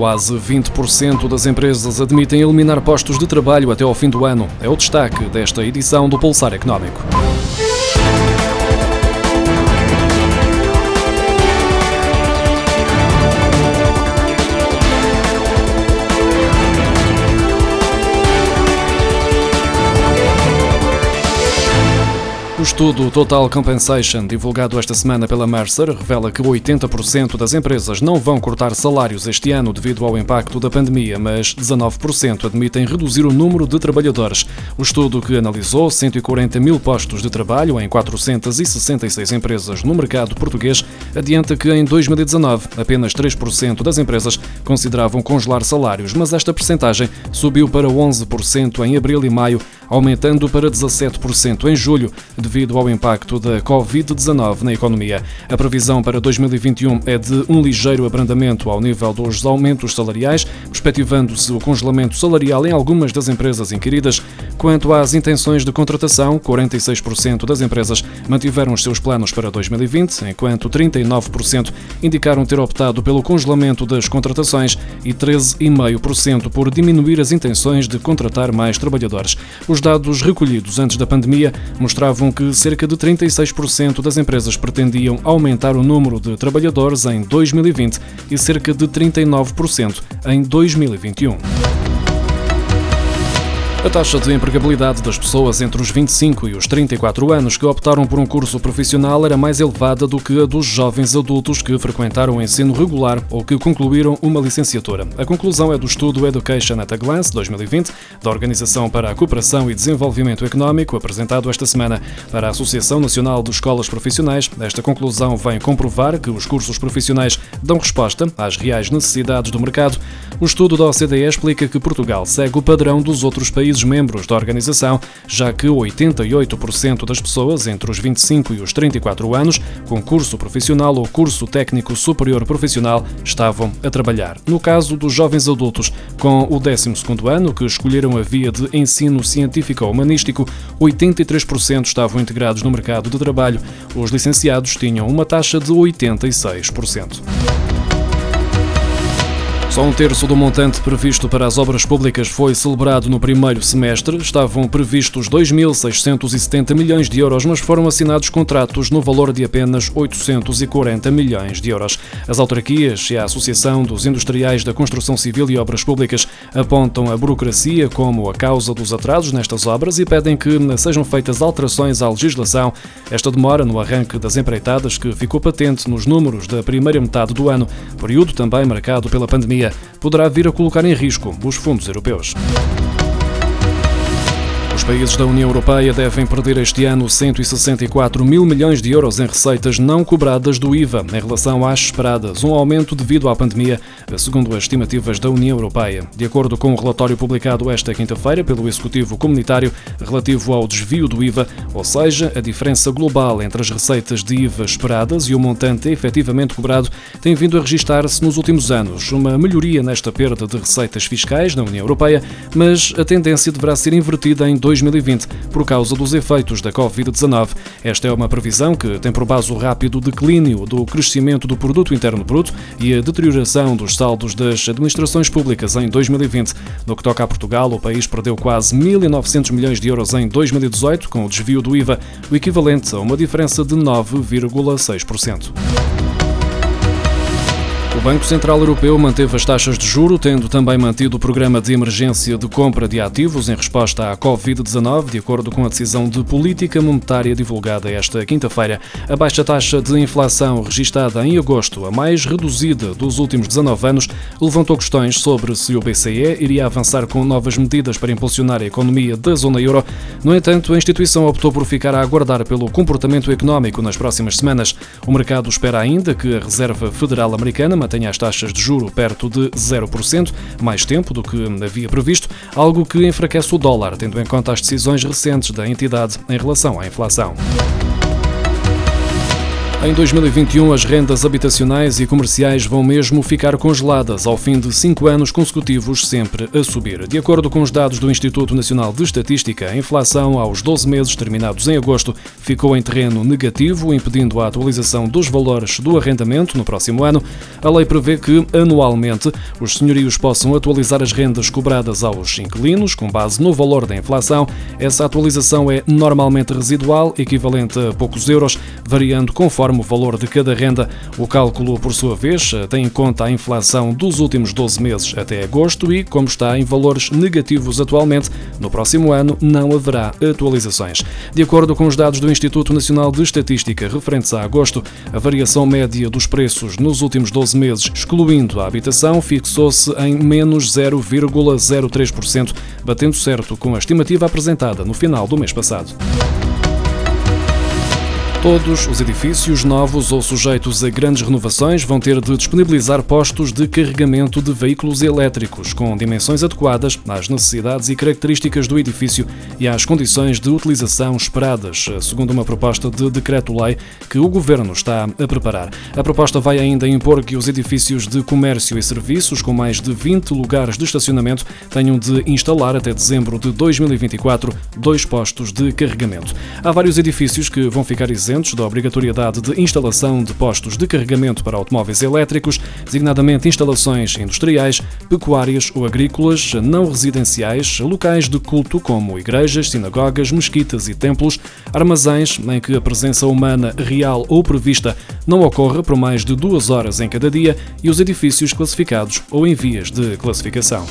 Quase 20% das empresas admitem eliminar postos de trabalho até ao fim do ano. É o destaque desta edição do Pulsar Económico. Estudo Total Compensation, divulgado esta semana pela Mercer, revela que 80% das empresas não vão cortar salários este ano devido ao impacto da pandemia, mas 19% admitem reduzir o número de trabalhadores. O estudo, que analisou 140 mil postos de trabalho em 466 empresas no mercado português, adianta que em 2019 apenas 3% das empresas consideravam congelar salários, mas esta percentagem subiu para 11% em abril e maio, aumentando para 17% em julho, devido ao impacto da Covid-19 na economia. A previsão para 2021 é de um ligeiro abrandamento ao nível dos aumentos salariais, perspectivando-se o congelamento salarial em algumas das empresas inquiridas. Quanto às intenções de contratação, 46% das empresas mantiveram os seus planos para 2020, enquanto 39% indicaram ter optado pelo congelamento das contratações e 13,5% por diminuir as intenções de contratar mais trabalhadores. Os dados recolhidos antes da pandemia mostravam que cerca de 36% das empresas pretendiam aumentar o número de trabalhadores em 2020 e cerca de 39% em 2021. A taxa de empregabilidade das pessoas entre os 25 e os 34 anos que optaram por um curso profissional era mais elevada do que a dos jovens adultos que frequentaram o ensino regular ou que concluíram uma licenciatura. A conclusão é do estudo Education at a Glance 2020 da Organização para a Cooperação e Desenvolvimento Económico, apresentado esta semana para a Associação Nacional de Escolas Profissionais. Esta conclusão vem comprovar que os cursos profissionais dão resposta às reais necessidades do mercado. O estudo da OCDE explica que Portugal segue o padrão dos outros países países membros da organização, já que 88% das pessoas entre os 25 e os 34 anos, com curso profissional ou curso técnico superior profissional, estavam a trabalhar. No caso dos jovens adultos com o 12º ano, que escolheram a via de ensino científico ou humanístico, 83% estavam integrados no mercado de trabalho. Os licenciados tinham uma taxa de 86%. Só um terço do montante previsto para as obras públicas foi celebrado no primeiro semestre. Estavam previstos 2.670 milhões de euros, mas foram assinados contratos no valor de apenas 840 milhões de euros. As autarquias e a Associação dos Industriais da Construção Civil e Obras Públicas apontam a burocracia como a causa dos atrasos nestas obras e pedem que sejam feitas alterações à legislação. Esta demora no arranque das empreitadas, que ficou patente nos números da primeira metade do ano, período também marcado pela pandemia poderá vir a colocar em risco os fundos europeus. Os países da União Europeia devem perder este ano 164 mil milhões de euros em receitas não cobradas do IVA em relação às esperadas, um aumento devido à pandemia, segundo as estimativas da União Europeia. De acordo com o um relatório publicado esta quinta-feira pelo Executivo Comunitário relativo ao desvio do IVA, ou seja, a diferença global entre as receitas de IVA esperadas e o montante efetivamente cobrado, tem vindo a registrar-se nos últimos anos. Uma melhoria nesta perda de receitas fiscais na União Europeia, mas a tendência deverá ser invertida em 2020 por causa dos efeitos da Covid-19. Esta é uma previsão que tem por base o rápido declínio do crescimento do produto interno bruto e a deterioração dos saldos das administrações públicas em 2020. No que toca a Portugal, o país perdeu quase 1.900 milhões de euros em 2018 com o desvio do IVA, o equivalente a uma diferença de 9,6%. O Banco Central Europeu manteve as taxas de juro, tendo também mantido o programa de emergência de compra de ativos em resposta à Covid-19, de acordo com a decisão de política monetária divulgada esta quinta-feira. A baixa taxa de inflação registada em agosto, a mais reduzida dos últimos 19 anos, levantou questões sobre se o BCE iria avançar com novas medidas para impulsionar a economia da zona euro. No entanto, a instituição optou por ficar a aguardar pelo comportamento económico nas próximas semanas. O mercado espera ainda que a Reserva Federal Americana mantenha as taxas de juro perto de 0%, mais tempo do que havia previsto, algo que enfraquece o dólar, tendo em conta as decisões recentes da entidade em relação à inflação. Em 2021, as rendas habitacionais e comerciais vão mesmo ficar congeladas ao fim de cinco anos consecutivos, sempre a subir. De acordo com os dados do Instituto Nacional de Estatística, a inflação aos 12 meses terminados em agosto ficou em terreno negativo, impedindo a atualização dos valores do arrendamento no próximo ano. A lei prevê que, anualmente, os senhorios possam atualizar as rendas cobradas aos inquilinos com base no valor da inflação. Essa atualização é normalmente residual, equivalente a poucos euros, variando conforme conforme o valor de cada renda. O cálculo, por sua vez, tem em conta a inflação dos últimos 12 meses até agosto e, como está em valores negativos atualmente, no próximo ano não haverá atualizações. De acordo com os dados do Instituto Nacional de Estatística referentes a agosto, a variação média dos preços nos últimos 12 meses, excluindo a habitação, fixou-se em menos 0,03%, batendo certo com a estimativa apresentada no final do mês passado. Todos os edifícios novos ou sujeitos a grandes renovações vão ter de disponibilizar postos de carregamento de veículos elétricos com dimensões adequadas às necessidades e características do edifício e às condições de utilização esperadas, segundo uma proposta de decreto-lei que o governo está a preparar. A proposta vai ainda impor que os edifícios de comércio e serviços com mais de 20 lugares de estacionamento tenham de instalar até dezembro de 2024 dois postos de carregamento. Há vários edifícios que vão ficar isentos isentos da obrigatoriedade de instalação de postos de carregamento para automóveis elétricos, designadamente instalações industriais, pecuárias ou agrícolas, não residenciais, locais de culto como igrejas, sinagogas, mesquitas e templos, armazéns em que a presença humana real ou prevista não ocorre por mais de duas horas em cada dia e os edifícios classificados ou em vias de classificação.